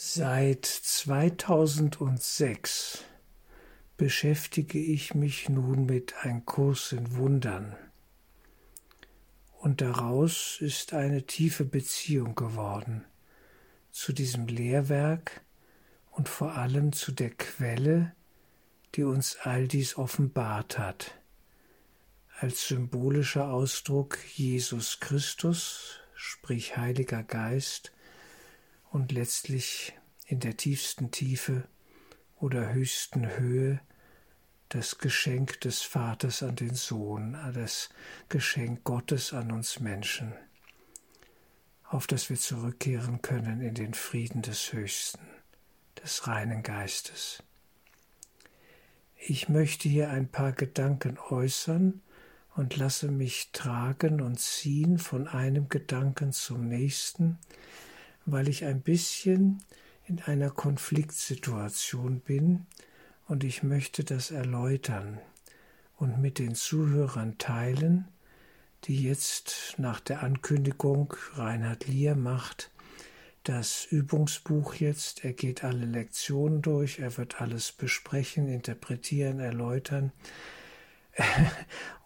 Seit 2006 beschäftige ich mich nun mit einem Kurs in Wundern. Und daraus ist eine tiefe Beziehung geworden zu diesem Lehrwerk und vor allem zu der Quelle, die uns all dies offenbart hat. Als symbolischer Ausdruck Jesus Christus, sprich Heiliger Geist, und letztlich in der tiefsten Tiefe oder höchsten Höhe das Geschenk des Vaters an den Sohn, das Geschenk Gottes an uns Menschen, auf das wir zurückkehren können in den Frieden des Höchsten, des reinen Geistes. Ich möchte hier ein paar Gedanken äußern und lasse mich tragen und ziehen von einem Gedanken zum nächsten, weil ich ein bisschen in einer Konfliktsituation bin und ich möchte das erläutern und mit den Zuhörern teilen, die jetzt nach der Ankündigung Reinhard Lier macht, das Übungsbuch jetzt, er geht alle Lektionen durch, er wird alles besprechen, interpretieren, erläutern.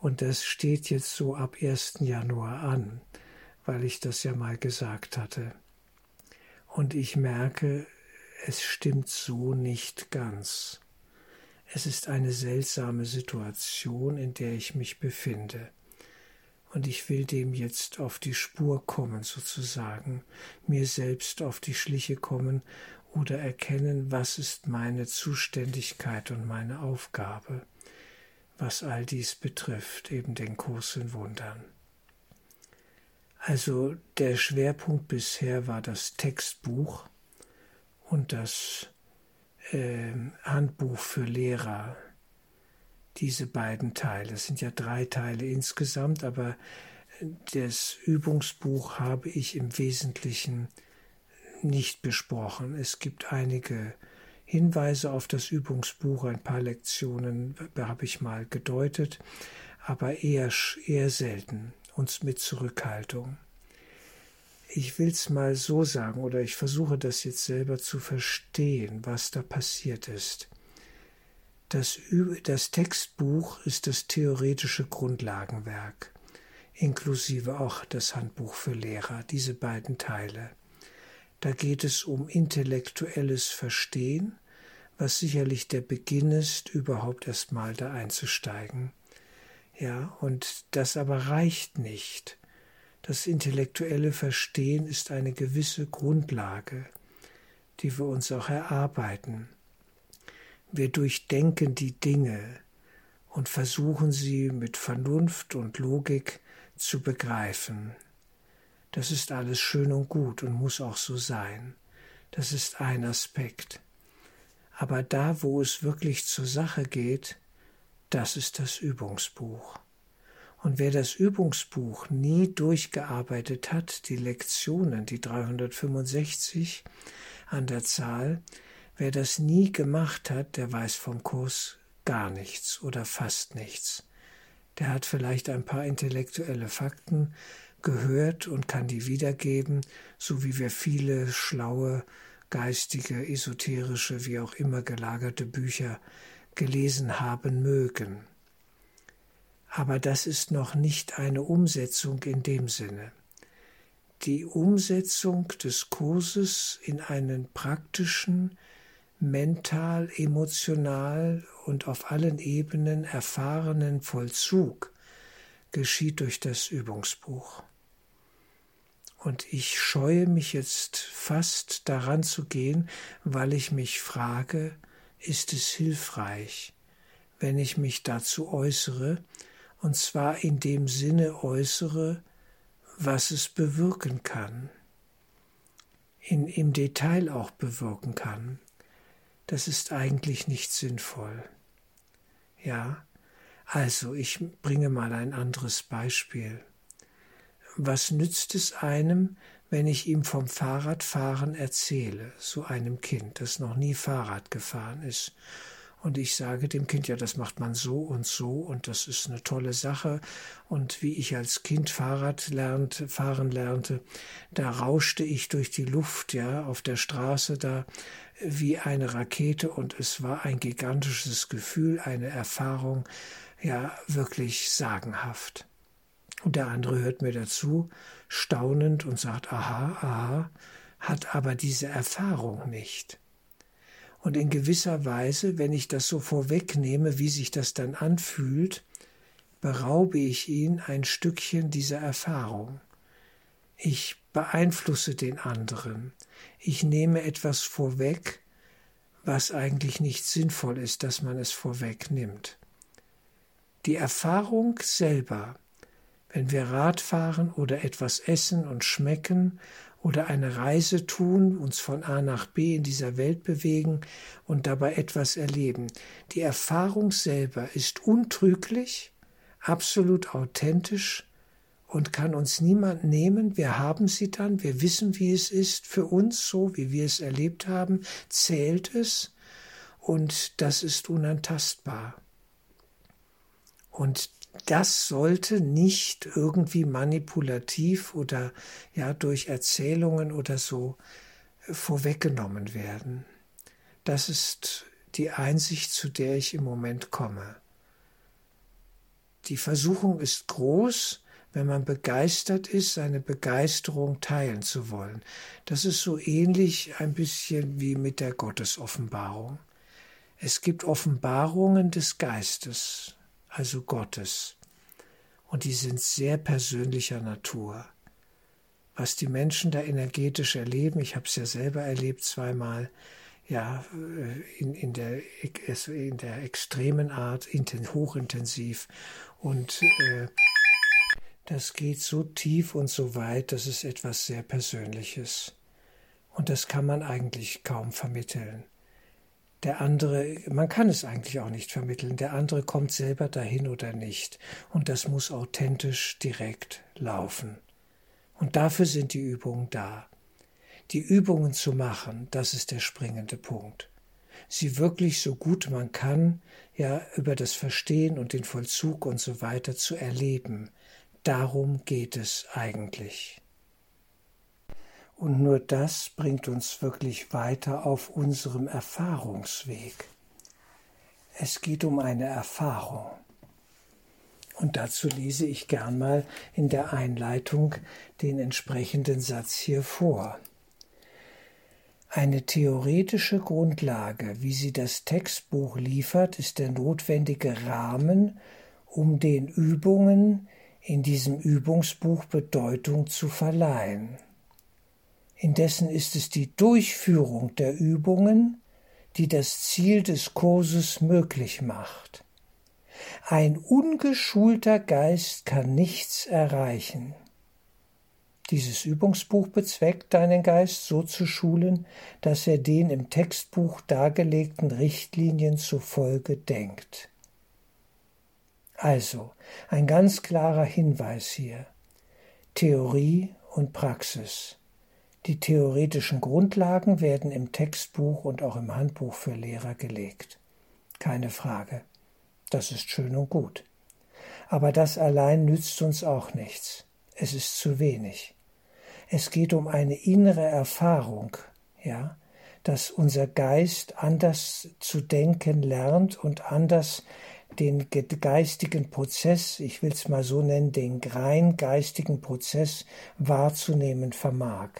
Und das steht jetzt so ab 1. Januar an, weil ich das ja mal gesagt hatte. Und ich merke, es stimmt so nicht ganz. Es ist eine seltsame Situation, in der ich mich befinde. Und ich will dem jetzt auf die Spur kommen, sozusagen, mir selbst auf die Schliche kommen oder erkennen, was ist meine Zuständigkeit und meine Aufgabe, was all dies betrifft, eben den in Wundern. Also der Schwerpunkt bisher war das Textbuch und das äh, Handbuch für Lehrer. Diese beiden Teile. Es sind ja drei Teile insgesamt, aber das Übungsbuch habe ich im Wesentlichen nicht besprochen. Es gibt einige Hinweise auf das Übungsbuch, ein paar Lektionen habe ich mal gedeutet, aber eher, eher selten uns mit Zurückhaltung. Ich will es mal so sagen, oder ich versuche das jetzt selber zu verstehen, was da passiert ist. Das, das Textbuch ist das theoretische Grundlagenwerk, inklusive auch das Handbuch für Lehrer, diese beiden Teile. Da geht es um intellektuelles Verstehen, was sicherlich der Beginn ist, überhaupt erstmal da einzusteigen. Ja, und das aber reicht nicht. Das intellektuelle Verstehen ist eine gewisse Grundlage, die wir uns auch erarbeiten. Wir durchdenken die Dinge und versuchen sie mit Vernunft und Logik zu begreifen. Das ist alles schön und gut und muss auch so sein. Das ist ein Aspekt. Aber da, wo es wirklich zur Sache geht, das ist das Übungsbuch. Und wer das Übungsbuch nie durchgearbeitet hat, die Lektionen, die 365 an der Zahl, wer das nie gemacht hat, der weiß vom Kurs gar nichts oder fast nichts. Der hat vielleicht ein paar intellektuelle Fakten gehört und kann die wiedergeben, so wie wir viele schlaue, geistige, esoterische, wie auch immer gelagerte Bücher gelesen haben mögen. Aber das ist noch nicht eine Umsetzung in dem Sinne. Die Umsetzung des Kurses in einen praktischen, mental, emotional und auf allen Ebenen erfahrenen Vollzug geschieht durch das Übungsbuch. Und ich scheue mich jetzt fast daran zu gehen, weil ich mich frage, ist es hilfreich, wenn ich mich dazu äußere, und zwar in dem Sinne äußere, was es bewirken kann, in, im Detail auch bewirken kann. Das ist eigentlich nicht sinnvoll. Ja, also ich bringe mal ein anderes Beispiel. Was nützt es einem, wenn ich ihm vom Fahrradfahren erzähle, so einem Kind, das noch nie Fahrrad gefahren ist, Und ich sage dem Kind, ja, das macht man so und so und das ist eine tolle Sache. Und wie ich als Kind Fahrrad lernt, fahren lernte, da rauschte ich durch die Luft, ja, auf der Straße da wie eine Rakete und es war ein gigantisches Gefühl, eine Erfahrung, ja, wirklich sagenhaft. Und der andere hört mir dazu, staunend und sagt, aha, aha, hat aber diese Erfahrung nicht. Und in gewisser Weise, wenn ich das so vorwegnehme, wie sich das dann anfühlt, beraube ich ihn ein Stückchen dieser Erfahrung. Ich beeinflusse den anderen. Ich nehme etwas vorweg, was eigentlich nicht sinnvoll ist, dass man es vorwegnimmt. Die Erfahrung selber, wenn wir Rad fahren oder etwas essen und schmecken oder eine Reise tun, uns von A nach B in dieser Welt bewegen und dabei etwas erleben. Die Erfahrung selber ist untrüglich, absolut authentisch und kann uns niemand nehmen. Wir haben sie dann, wir wissen, wie es ist für uns, so wie wir es erlebt haben, zählt es und das ist unantastbar. Und das sollte nicht irgendwie manipulativ oder ja durch Erzählungen oder so äh, vorweggenommen werden. Das ist die Einsicht, zu der ich im Moment komme. Die Versuchung ist groß, wenn man begeistert ist, seine Begeisterung teilen zu wollen. Das ist so ähnlich ein bisschen wie mit der Gottesoffenbarung. Es gibt Offenbarungen des Geistes, also Gottes. Und die sind sehr persönlicher Natur. Was die Menschen da energetisch erleben, ich habe es ja selber erlebt zweimal, ja, äh, in, in, der, in der extremen Art, hochintensiv. Und äh, das geht so tief und so weit, dass es etwas sehr Persönliches. Und das kann man eigentlich kaum vermitteln. Der andere, man kann es eigentlich auch nicht vermitteln. Der andere kommt selber dahin oder nicht. Und das muss authentisch direkt laufen. Und dafür sind die Übungen da. Die Übungen zu machen, das ist der springende Punkt. Sie wirklich so gut man kann, ja, über das Verstehen und den Vollzug und so weiter zu erleben. Darum geht es eigentlich. Und nur das bringt uns wirklich weiter auf unserem Erfahrungsweg. Es geht um eine Erfahrung. Und dazu lese ich gern mal in der Einleitung den entsprechenden Satz hier vor. Eine theoretische Grundlage, wie sie das Textbuch liefert, ist der notwendige Rahmen, um den Übungen in diesem Übungsbuch Bedeutung zu verleihen. Indessen ist es die Durchführung der Übungen, die das Ziel des Kurses möglich macht. Ein ungeschulter Geist kann nichts erreichen. Dieses Übungsbuch bezweckt deinen Geist so zu schulen, dass er den im Textbuch dargelegten Richtlinien zufolge denkt. Also, ein ganz klarer Hinweis hier. Theorie und Praxis. Die theoretischen Grundlagen werden im Textbuch und auch im Handbuch für Lehrer gelegt. Keine Frage. Das ist schön und gut. Aber das allein nützt uns auch nichts. Es ist zu wenig. Es geht um eine innere Erfahrung, ja, dass unser Geist anders zu denken lernt und anders den geistigen Prozess, ich will es mal so nennen, den rein geistigen Prozess wahrzunehmen vermag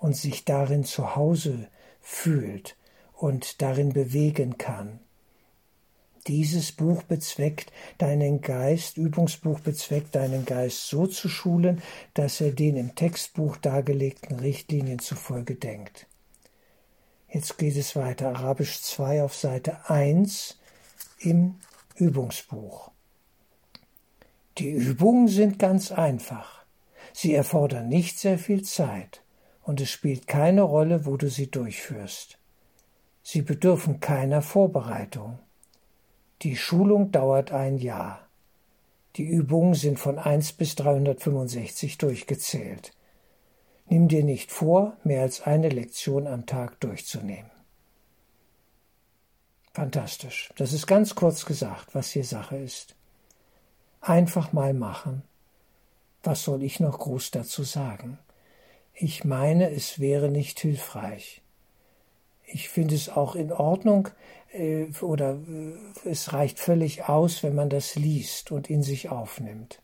und sich darin zu Hause fühlt und darin bewegen kann. Dieses Buch bezweckt deinen Geist, Übungsbuch bezweckt deinen Geist so zu schulen, dass er den im Textbuch dargelegten Richtlinien zufolge denkt. Jetzt geht es weiter, Arabisch 2 auf Seite 1 im Übungsbuch. Die Übungen sind ganz einfach. Sie erfordern nicht sehr viel Zeit und es spielt keine Rolle, wo du sie durchführst. Sie bedürfen keiner Vorbereitung. Die Schulung dauert ein Jahr. Die Übungen sind von 1 bis 365 durchgezählt. Nimm dir nicht vor, mehr als eine Lektion am Tag durchzunehmen. Fantastisch. Das ist ganz kurz gesagt, was hier Sache ist. Einfach mal machen. Was soll ich noch groß dazu sagen? Ich meine, es wäre nicht hilfreich. Ich finde es auch in Ordnung äh, oder äh, es reicht völlig aus, wenn man das liest und in sich aufnimmt.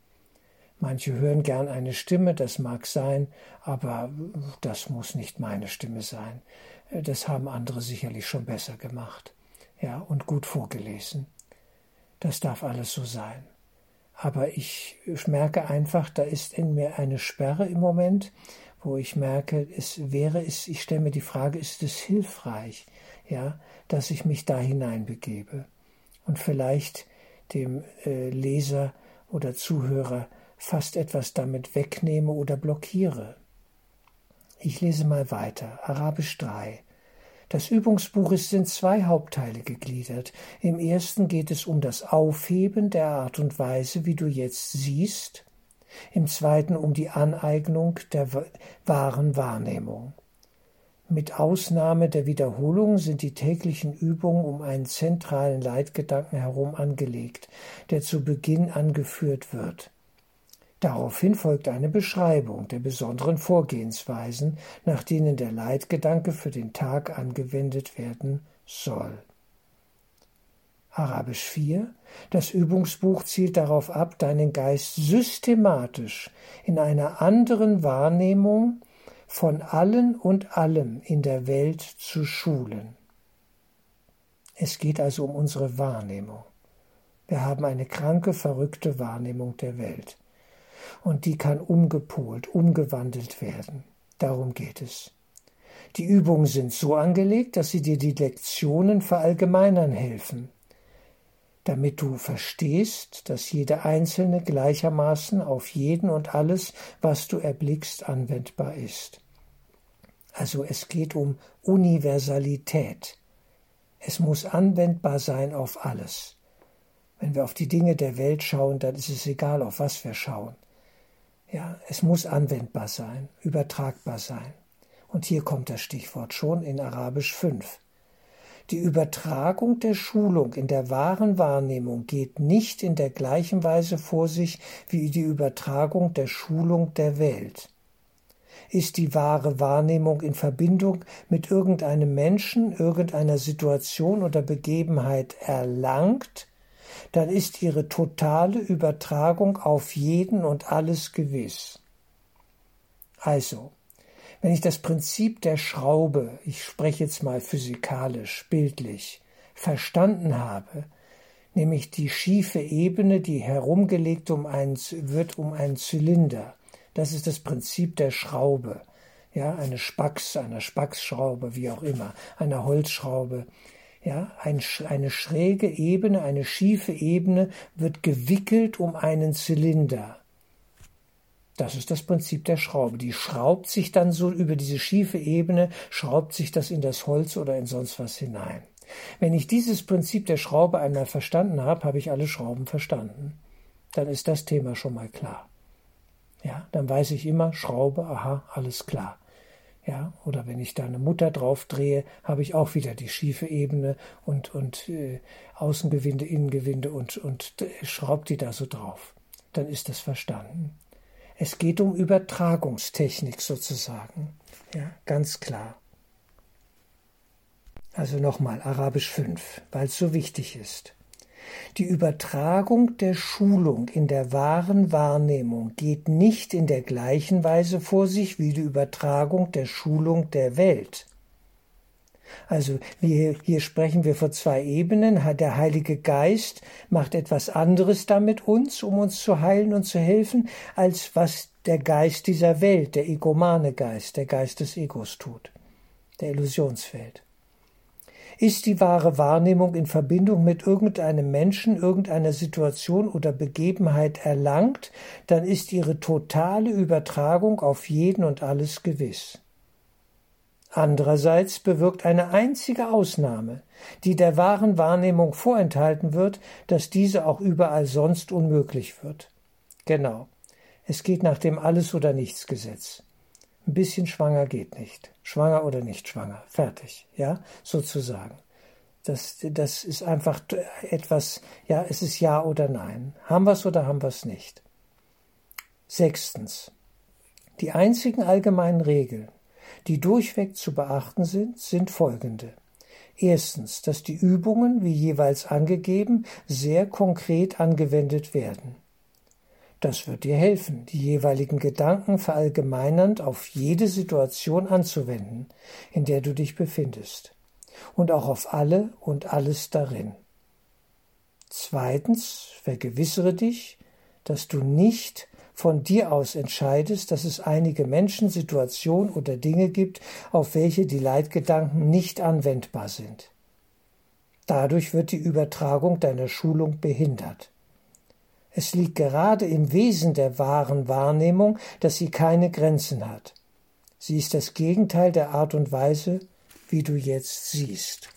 Manche hören gern eine Stimme, das mag sein, aber das muss nicht meine Stimme sein. Äh, das haben andere sicherlich schon besser gemacht. Ja, und gut vorgelesen. Das darf alles so sein. Aber ich merke einfach, da ist in mir eine Sperre im Moment, wo ich merke, es wäre es, ich stelle mir die Frage, ist es hilfreich, ja, dass ich mich da hineinbegebe und vielleicht dem äh, Leser oder Zuhörer fast etwas damit wegnehme oder blockiere. Ich lese mal weiter. Arabisch 3. Das Übungsbuch ist in zwei Hauptteile gegliedert. Im ersten geht es um das Aufheben der Art und Weise, wie du jetzt siehst, im zweiten um die Aneignung der wahren Wahrnehmung. Mit Ausnahme der Wiederholung sind die täglichen Übungen um einen zentralen Leitgedanken herum angelegt, der zu Beginn angeführt wird. Daraufhin folgt eine Beschreibung der besonderen Vorgehensweisen, nach denen der Leitgedanke für den Tag angewendet werden soll. Arabisch 4. Das Übungsbuch zielt darauf ab, deinen Geist systematisch in einer anderen Wahrnehmung von allen und allem in der Welt zu schulen. Es geht also um unsere Wahrnehmung. Wir haben eine kranke, verrückte Wahrnehmung der Welt und die kann umgepolt, umgewandelt werden. Darum geht es. Die Übungen sind so angelegt, dass sie dir die Lektionen verallgemeinern helfen, damit du verstehst, dass jede einzelne gleichermaßen auf jeden und alles, was du erblickst, anwendbar ist. Also es geht um Universalität. Es muss anwendbar sein auf alles. Wenn wir auf die Dinge der Welt schauen, dann ist es egal, auf was wir schauen. Ja, es muss anwendbar sein, übertragbar sein. Und hier kommt das Stichwort schon in Arabisch 5. Die Übertragung der Schulung in der wahren Wahrnehmung geht nicht in der gleichen Weise vor sich wie die Übertragung der Schulung der Welt. Ist die wahre Wahrnehmung in Verbindung mit irgendeinem Menschen, irgendeiner Situation oder Begebenheit erlangt, dann ist ihre totale Übertragung auf jeden und alles gewiss. Also, wenn ich das Prinzip der Schraube, ich spreche jetzt mal physikalisch, bildlich, verstanden habe, nämlich die schiefe Ebene, die herumgelegt um einen, wird um einen Zylinder. Das ist das Prinzip der Schraube. Ja, eine Spacks, eine Spacksschraube, wie auch immer, eine Holzschraube. Ja, ein, eine schräge Ebene, eine schiefe Ebene wird gewickelt um einen Zylinder. Das ist das Prinzip der Schraube. Die schraubt sich dann so über diese schiefe Ebene, schraubt sich das in das Holz oder in sonst was hinein. Wenn ich dieses Prinzip der Schraube einmal verstanden habe, habe ich alle Schrauben verstanden. Dann ist das Thema schon mal klar. Ja, dann weiß ich immer, Schraube, aha, alles klar. Ja, oder wenn ich da eine Mutter drauf drehe, habe ich auch wieder die schiefe Ebene und, und äh, Außengewinde, Innengewinde und, und äh, schraubt die da so drauf. Dann ist das verstanden. Es geht um Übertragungstechnik sozusagen. Ja, ganz klar. Also nochmal Arabisch 5, weil es so wichtig ist. Die Übertragung der Schulung in der wahren Wahrnehmung geht nicht in der gleichen Weise vor sich wie die Übertragung der Schulung der Welt. Also wir, hier sprechen wir von zwei Ebenen. Der Heilige Geist macht etwas anderes damit uns, um uns zu heilen und zu helfen, als was der Geist dieser Welt, der egomane Geist, der Geist des Egos tut, der Illusionswelt. Ist die wahre Wahrnehmung in Verbindung mit irgendeinem Menschen, irgendeiner Situation oder Begebenheit erlangt, dann ist ihre totale Übertragung auf jeden und alles gewiss. Andererseits bewirkt eine einzige Ausnahme, die der wahren Wahrnehmung vorenthalten wird, dass diese auch überall sonst unmöglich wird. Genau. Es geht nach dem Alles- oder Nichts-Gesetz. Ein bisschen schwanger geht nicht. Schwanger oder nicht schwanger. Fertig. Ja, sozusagen. Das, das ist einfach etwas, ja, es ist Ja oder Nein. Haben wir es oder haben wir es nicht? Sechstens. Die einzigen allgemeinen Regeln, die durchweg zu beachten sind, sind folgende. Erstens, dass die Übungen, wie jeweils angegeben, sehr konkret angewendet werden. Das wird dir helfen, die jeweiligen Gedanken verallgemeinernd auf jede Situation anzuwenden, in der du dich befindest, und auch auf alle und alles darin. Zweitens, vergewissere dich, dass du nicht von dir aus entscheidest, dass es einige Menschen, Situationen oder Dinge gibt, auf welche die Leitgedanken nicht anwendbar sind. Dadurch wird die Übertragung deiner Schulung behindert. Es liegt gerade im Wesen der wahren Wahrnehmung, dass sie keine Grenzen hat. Sie ist das Gegenteil der Art und Weise, wie du jetzt siehst.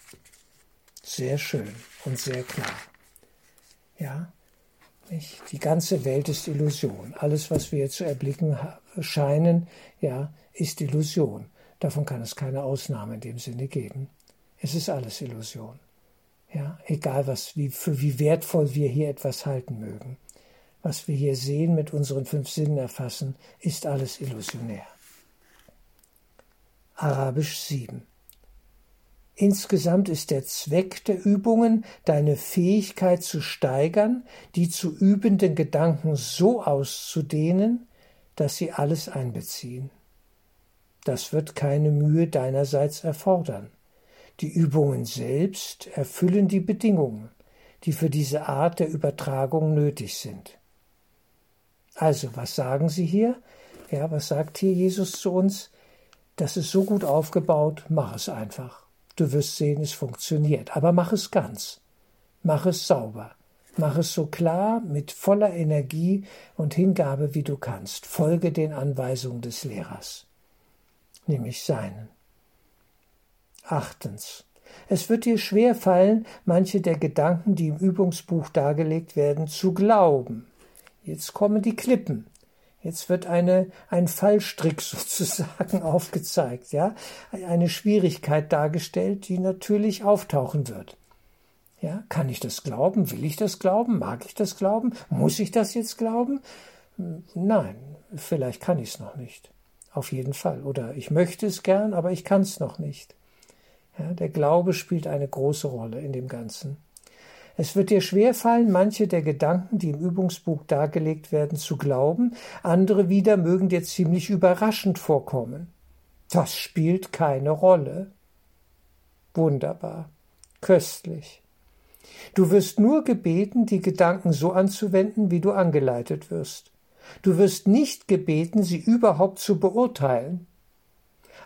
Sehr schön und sehr klar. Ja, nicht? Die ganze Welt ist Illusion. Alles, was wir zu erblicken scheinen, ja, ist Illusion. Davon kann es keine Ausnahme in dem Sinne geben. Es ist alles Illusion. Ja, egal was, wie, für wie wertvoll wir hier etwas halten mögen. Was wir hier sehen, mit unseren fünf Sinnen erfassen, ist alles illusionär. Arabisch 7. Insgesamt ist der Zweck der Übungen, deine Fähigkeit zu steigern, die zu übenden Gedanken so auszudehnen, dass sie alles einbeziehen. Das wird keine Mühe deinerseits erfordern. Die Übungen selbst erfüllen die Bedingungen, die für diese Art der Übertragung nötig sind. Also, was sagen Sie hier? Ja, was sagt hier Jesus zu uns? Das ist so gut aufgebaut, mach es einfach. Du wirst sehen, es funktioniert. Aber mach es ganz. Mach es sauber. Mach es so klar, mit voller Energie und Hingabe, wie du kannst. Folge den Anweisungen des Lehrers, nämlich seinen. Achtens. Es wird dir schwer fallen, manche der Gedanken, die im Übungsbuch dargelegt werden, zu glauben. Jetzt kommen die Klippen. Jetzt wird eine, ein Fallstrick sozusagen aufgezeigt, ja, eine Schwierigkeit dargestellt, die natürlich auftauchen wird. Ja, kann ich das glauben? Will ich das glauben? Mag ich das glauben? Muss ich das jetzt glauben? Nein, vielleicht kann ich es noch nicht. Auf jeden Fall. Oder ich möchte es gern, aber ich kann es noch nicht. Ja, der Glaube spielt eine große Rolle in dem Ganzen. Es wird dir schwerfallen, manche der Gedanken, die im Übungsbuch dargelegt werden, zu glauben, andere wieder mögen dir ziemlich überraschend vorkommen. Das spielt keine Rolle. Wunderbar, köstlich. Du wirst nur gebeten, die Gedanken so anzuwenden, wie du angeleitet wirst. Du wirst nicht gebeten, sie überhaupt zu beurteilen.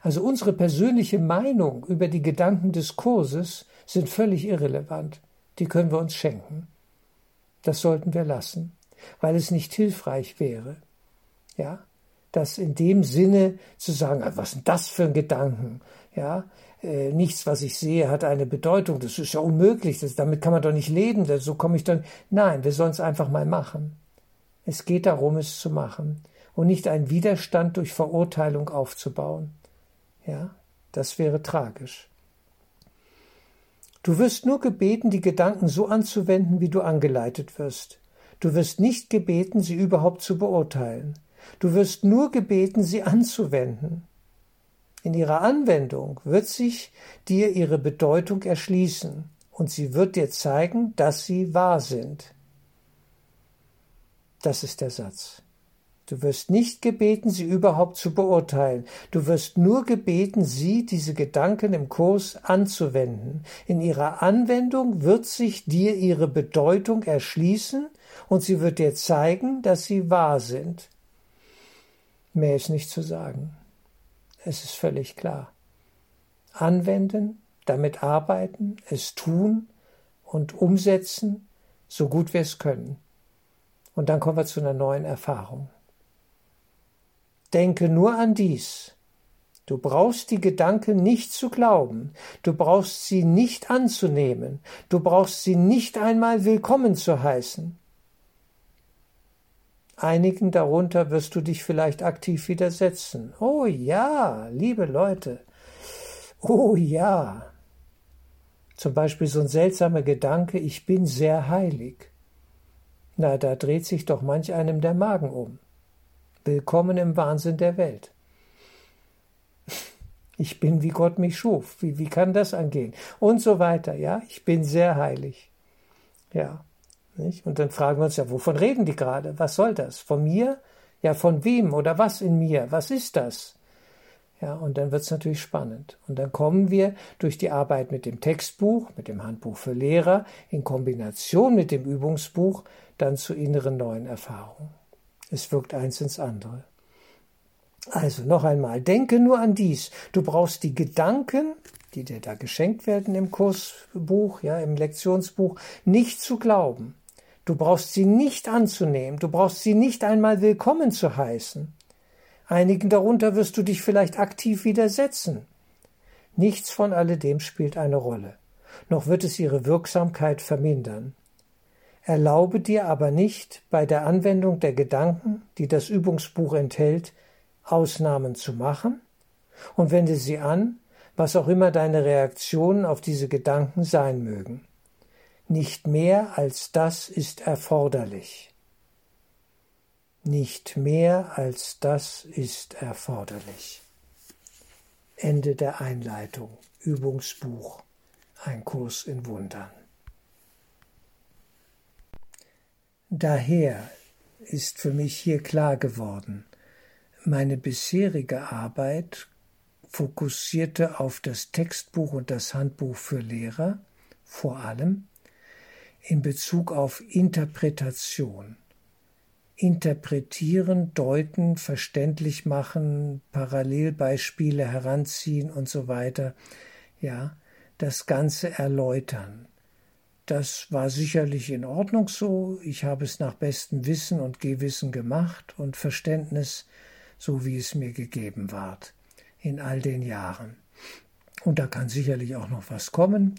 Also unsere persönliche Meinung über die Gedanken des Kurses sind völlig irrelevant die können wir uns schenken. Das sollten wir lassen, weil es nicht hilfreich wäre. Ja, das in dem Sinne zu sagen, ah, was sind das für ein Gedanken? Ja, äh, nichts, was ich sehe, hat eine Bedeutung. Das ist ja unmöglich. Das, damit kann man doch nicht leben. So komme ich dann. Nein, wir sollen es einfach mal machen. Es geht darum, es zu machen und nicht einen Widerstand durch Verurteilung aufzubauen. Ja, das wäre tragisch. Du wirst nur gebeten, die Gedanken so anzuwenden, wie du angeleitet wirst. Du wirst nicht gebeten, sie überhaupt zu beurteilen. Du wirst nur gebeten, sie anzuwenden. In ihrer Anwendung wird sich dir ihre Bedeutung erschließen und sie wird dir zeigen, dass sie wahr sind. Das ist der Satz. Du wirst nicht gebeten, sie überhaupt zu beurteilen. Du wirst nur gebeten, sie, diese Gedanken im Kurs anzuwenden. In ihrer Anwendung wird sich dir ihre Bedeutung erschließen und sie wird dir zeigen, dass sie wahr sind. Mehr ist nicht zu sagen. Es ist völlig klar. Anwenden, damit arbeiten, es tun und umsetzen, so gut wir es können. Und dann kommen wir zu einer neuen Erfahrung. Denke nur an dies. Du brauchst die Gedanken nicht zu glauben, du brauchst sie nicht anzunehmen, du brauchst sie nicht einmal willkommen zu heißen. Einigen darunter wirst du dich vielleicht aktiv widersetzen. Oh ja, liebe Leute, oh ja. Zum Beispiel so ein seltsamer Gedanke, ich bin sehr heilig. Na, da dreht sich doch manch einem der Magen um. Willkommen im Wahnsinn der Welt. Ich bin, wie Gott mich schuf. Wie, wie kann das angehen? Und so weiter, ja. Ich bin sehr heilig. Ja. Nicht? Und dann fragen wir uns ja, wovon reden die gerade? Was soll das? Von mir? Ja, von wem oder was in mir? Was ist das? Ja, und dann wird es natürlich spannend. Und dann kommen wir durch die Arbeit mit dem Textbuch, mit dem Handbuch für Lehrer, in Kombination mit dem Übungsbuch, dann zu inneren neuen Erfahrungen. Es wirkt eins ins andere. Also noch einmal, denke nur an dies. Du brauchst die Gedanken, die dir da geschenkt werden im Kursbuch, ja, im Lektionsbuch, nicht zu glauben. Du brauchst sie nicht anzunehmen, du brauchst sie nicht einmal willkommen zu heißen. Einigen darunter wirst du dich vielleicht aktiv widersetzen. Nichts von alledem spielt eine Rolle, noch wird es ihre Wirksamkeit vermindern. Erlaube dir aber nicht, bei der Anwendung der Gedanken, die das Übungsbuch enthält, Ausnahmen zu machen und wende sie an, was auch immer deine Reaktionen auf diese Gedanken sein mögen. Nicht mehr als das ist erforderlich. Nicht mehr als das ist erforderlich. Ende der Einleitung. Übungsbuch. Ein Kurs in Wundern. Daher ist für mich hier klar geworden, meine bisherige Arbeit fokussierte auf das Textbuch und das Handbuch für Lehrer vor allem in Bezug auf Interpretation. Interpretieren, deuten, verständlich machen, Parallelbeispiele heranziehen und so weiter. Ja, das Ganze erläutern. Das war sicherlich in Ordnung so. Ich habe es nach bestem Wissen und Gewissen gemacht und Verständnis so wie es mir gegeben ward in all den Jahren. Und da kann sicherlich auch noch was kommen.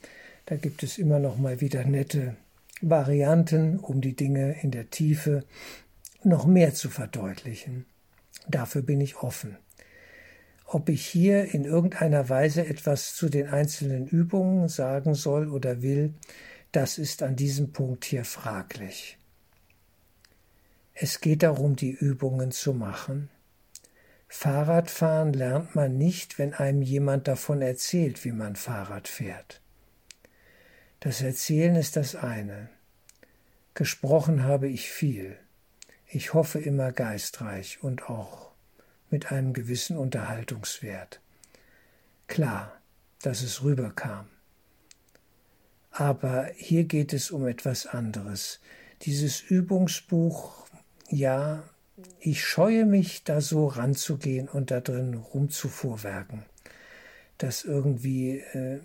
Da gibt es immer noch mal wieder nette Varianten, um die Dinge in der Tiefe noch mehr zu verdeutlichen. Dafür bin ich offen. Ob ich hier in irgendeiner Weise etwas zu den einzelnen Übungen sagen soll oder will, das ist an diesem Punkt hier fraglich. Es geht darum, die Übungen zu machen. Fahrradfahren lernt man nicht, wenn einem jemand davon erzählt, wie man Fahrrad fährt. Das Erzählen ist das eine. Gesprochen habe ich viel. Ich hoffe immer geistreich und auch mit einem gewissen Unterhaltungswert. Klar, dass es rüberkam. Aber hier geht es um etwas anderes. Dieses Übungsbuch, ja, ich scheue mich, da so ranzugehen und da drin rumzufuhrwerken. Das irgendwie äh,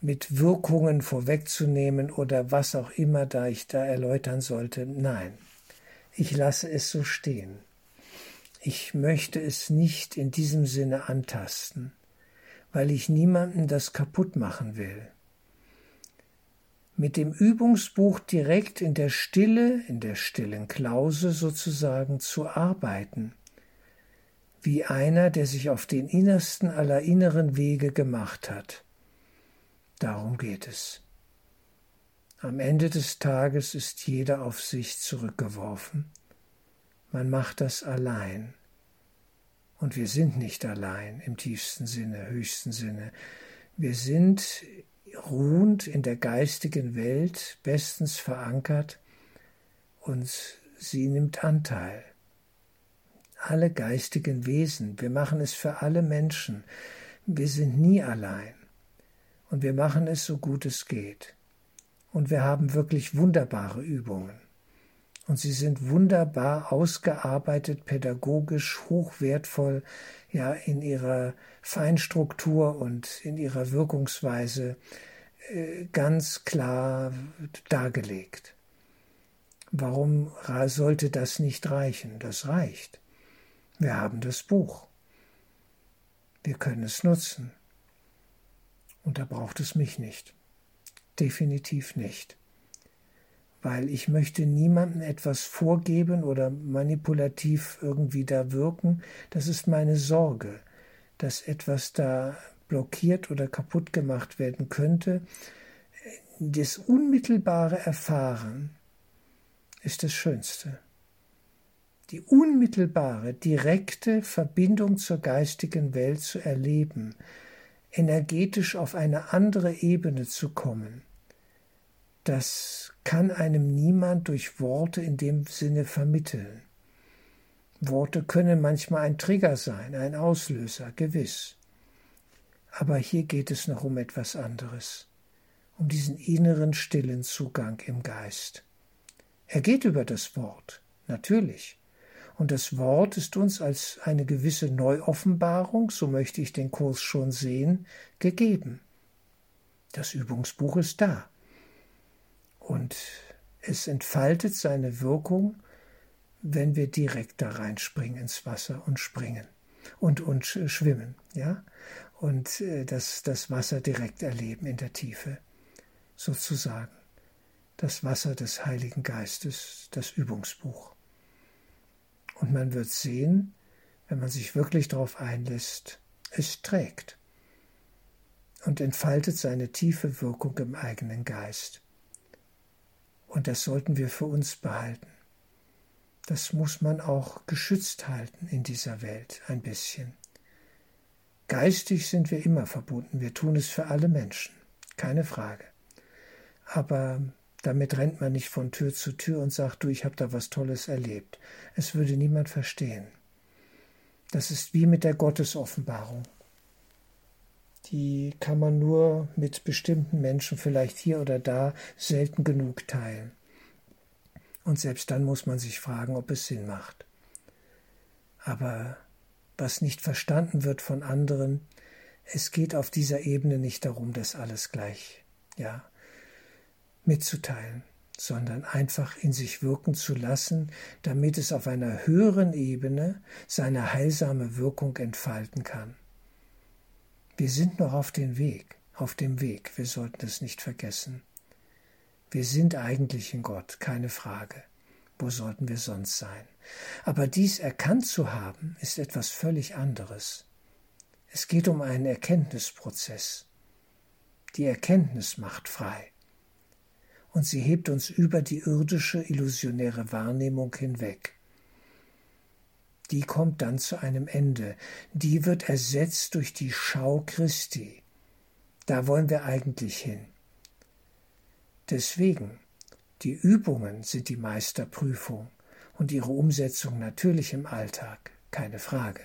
mit Wirkungen vorwegzunehmen oder was auch immer da ich da erläutern sollte. Nein, ich lasse es so stehen. Ich möchte es nicht in diesem Sinne antasten, weil ich niemanden das kaputt machen will mit dem Übungsbuch direkt in der Stille, in der stillen Klause sozusagen zu arbeiten, wie einer, der sich auf den innersten aller inneren Wege gemacht hat. Darum geht es. Am Ende des Tages ist jeder auf sich zurückgeworfen. Man macht das allein. Und wir sind nicht allein im tiefsten Sinne, höchsten Sinne. Wir sind ruhend in der geistigen Welt, bestens verankert, und sie nimmt Anteil. Alle geistigen Wesen, wir machen es für alle Menschen, wir sind nie allein und wir machen es so gut es geht. Und wir haben wirklich wunderbare Übungen. Und sie sind wunderbar ausgearbeitet, pädagogisch, hochwertvoll, ja, in ihrer Feinstruktur und in ihrer Wirkungsweise äh, ganz klar dargelegt. Warum sollte das nicht reichen? Das reicht. Wir haben das Buch. Wir können es nutzen. Und da braucht es mich nicht. Definitiv nicht weil ich möchte niemandem etwas vorgeben oder manipulativ irgendwie da wirken. Das ist meine Sorge, dass etwas da blockiert oder kaputt gemacht werden könnte. Das unmittelbare Erfahren ist das Schönste. Die unmittelbare, direkte Verbindung zur geistigen Welt zu erleben, energetisch auf eine andere Ebene zu kommen, das kann einem niemand durch Worte in dem Sinne vermitteln. Worte können manchmal ein Trigger sein, ein Auslöser, gewiss. Aber hier geht es noch um etwas anderes, um diesen inneren stillen Zugang im Geist. Er geht über das Wort, natürlich. Und das Wort ist uns als eine gewisse Neuoffenbarung, so möchte ich den Kurs schon sehen, gegeben. Das Übungsbuch ist da. Und es entfaltet seine Wirkung, wenn wir direkt da reinspringen ins Wasser und springen und, und schwimmen, ja, und äh, das, das Wasser direkt erleben in der Tiefe, sozusagen. Das Wasser des Heiligen Geistes, das Übungsbuch. Und man wird sehen, wenn man sich wirklich darauf einlässt, es trägt und entfaltet seine tiefe Wirkung im eigenen Geist. Und das sollten wir für uns behalten. Das muss man auch geschützt halten in dieser Welt ein bisschen. Geistig sind wir immer verbunden, wir tun es für alle Menschen, keine Frage. Aber damit rennt man nicht von Tür zu Tür und sagt, du, ich habe da was Tolles erlebt. Es würde niemand verstehen. Das ist wie mit der Gottesoffenbarung die kann man nur mit bestimmten Menschen vielleicht hier oder da selten genug teilen. Und selbst dann muss man sich fragen, ob es Sinn macht. Aber was nicht verstanden wird von anderen, es geht auf dieser Ebene nicht darum, das alles gleich, ja, mitzuteilen, sondern einfach in sich wirken zu lassen, damit es auf einer höheren Ebene seine heilsame Wirkung entfalten kann. Wir sind noch auf dem Weg, auf dem Weg, wir sollten es nicht vergessen. Wir sind eigentlich in Gott, keine Frage. Wo sollten wir sonst sein? Aber dies erkannt zu haben, ist etwas völlig anderes. Es geht um einen Erkenntnisprozess. Die Erkenntnis macht frei. Und sie hebt uns über die irdische illusionäre Wahrnehmung hinweg die kommt dann zu einem Ende. Die wird ersetzt durch die Schau Christi. Da wollen wir eigentlich hin. Deswegen, die Übungen sind die Meisterprüfung und ihre Umsetzung natürlich im Alltag, keine Frage.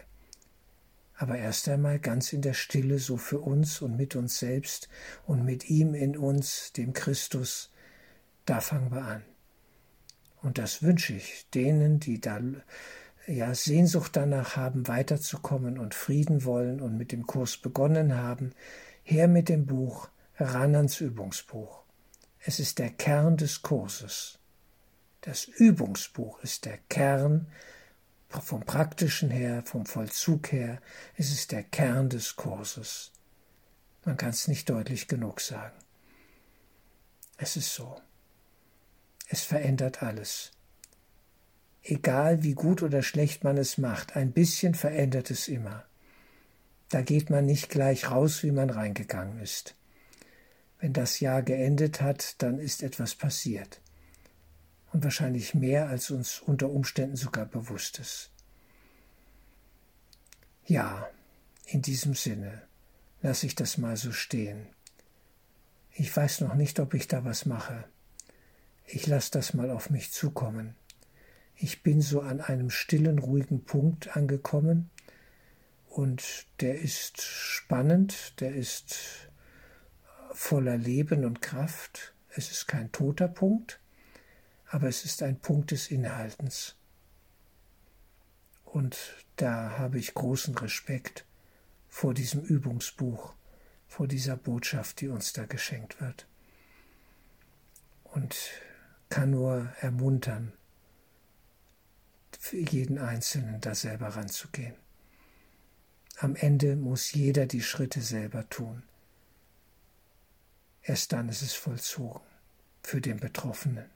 Aber erst einmal ganz in der Stille, so für uns und mit uns selbst und mit ihm in uns, dem Christus, da fangen wir an. Und das wünsche ich denen, die da ja, Sehnsucht danach haben, weiterzukommen und Frieden wollen und mit dem Kurs begonnen haben, her mit dem Buch, ran ans Übungsbuch. Es ist der Kern des Kurses. Das Übungsbuch ist der Kern vom praktischen her, vom Vollzug her, es ist der Kern des Kurses. Man kann es nicht deutlich genug sagen. Es ist so. Es verändert alles egal wie gut oder schlecht man es macht, ein bisschen verändert es immer. Da geht man nicht gleich raus, wie man reingegangen ist. Wenn das Jahr geendet hat, dann ist etwas passiert. Und wahrscheinlich mehr, als uns unter Umständen sogar bewusst ist. Ja, in diesem Sinne lasse ich das mal so stehen. Ich weiß noch nicht, ob ich da was mache. Ich lasse das mal auf mich zukommen. Ich bin so an einem stillen, ruhigen Punkt angekommen und der ist spannend, der ist voller Leben und Kraft. Es ist kein toter Punkt, aber es ist ein Punkt des Inhaltens. Und da habe ich großen Respekt vor diesem Übungsbuch, vor dieser Botschaft, die uns da geschenkt wird. Und kann nur ermuntern, für jeden Einzelnen da selber ranzugehen. Am Ende muss jeder die Schritte selber tun. Erst dann ist es vollzogen für den Betroffenen.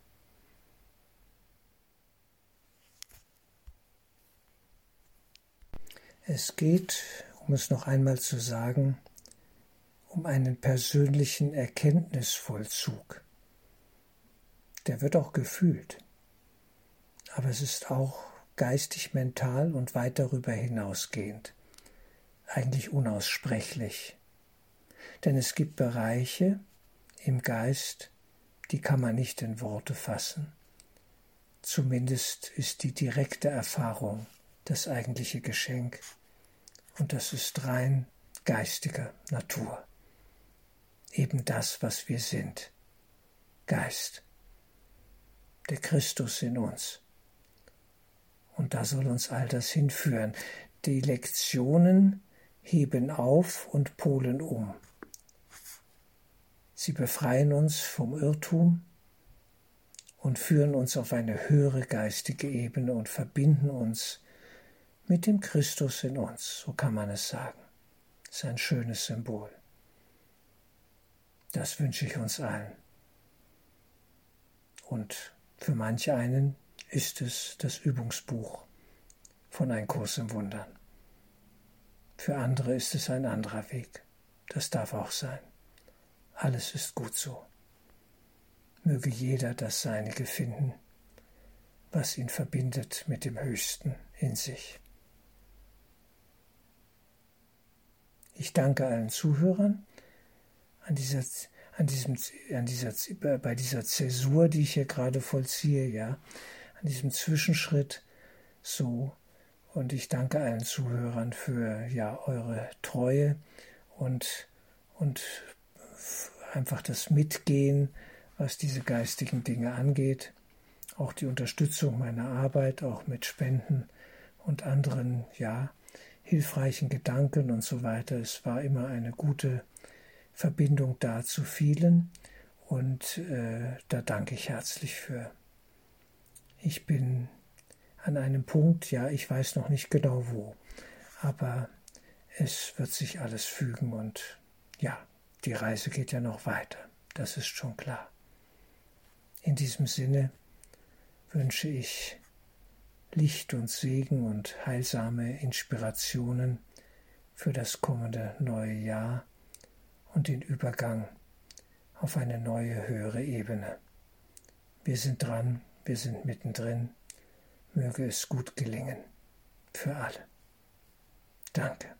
Es geht, um es noch einmal zu sagen, um einen persönlichen Erkenntnisvollzug. Der wird auch gefühlt, aber es ist auch geistig, mental und weit darüber hinausgehend, eigentlich unaussprechlich. Denn es gibt Bereiche im Geist, die kann man nicht in Worte fassen. Zumindest ist die direkte Erfahrung das eigentliche Geschenk. Und das ist rein geistiger Natur. Eben das, was wir sind. Geist. Der Christus in uns. Und da soll uns all das hinführen. Die Lektionen heben auf und polen um. Sie befreien uns vom Irrtum und führen uns auf eine höhere geistige Ebene und verbinden uns mit dem Christus in uns, so kann man es sagen. Das ist ein schönes Symbol. Das wünsche ich uns allen. Und für manch einen ist es das Übungsbuch von Ein Kurs im Wundern. Für andere ist es ein anderer Weg. Das darf auch sein. Alles ist gut so. Möge jeder das Seinige finden, was ihn verbindet mit dem Höchsten in sich. Ich danke allen Zuhörern an dieser, an diesem, an dieser, bei dieser Zäsur, die ich hier gerade vollziehe, ja, an diesem Zwischenschritt so. Und ich danke allen Zuhörern für ja eure Treue und, und einfach das Mitgehen, was diese geistigen Dinge angeht. Auch die Unterstützung meiner Arbeit, auch mit Spenden und anderen, ja, hilfreichen Gedanken und so weiter. Es war immer eine gute Verbindung da zu vielen und äh, da danke ich herzlich für. Ich bin an einem Punkt, ja, ich weiß noch nicht genau wo, aber es wird sich alles fügen und ja, die Reise geht ja noch weiter, das ist schon klar. In diesem Sinne wünsche ich Licht und Segen und heilsame Inspirationen für das kommende neue Jahr und den Übergang auf eine neue höhere Ebene. Wir sind dran, wir sind mittendrin. Möge es gut gelingen für alle. Danke.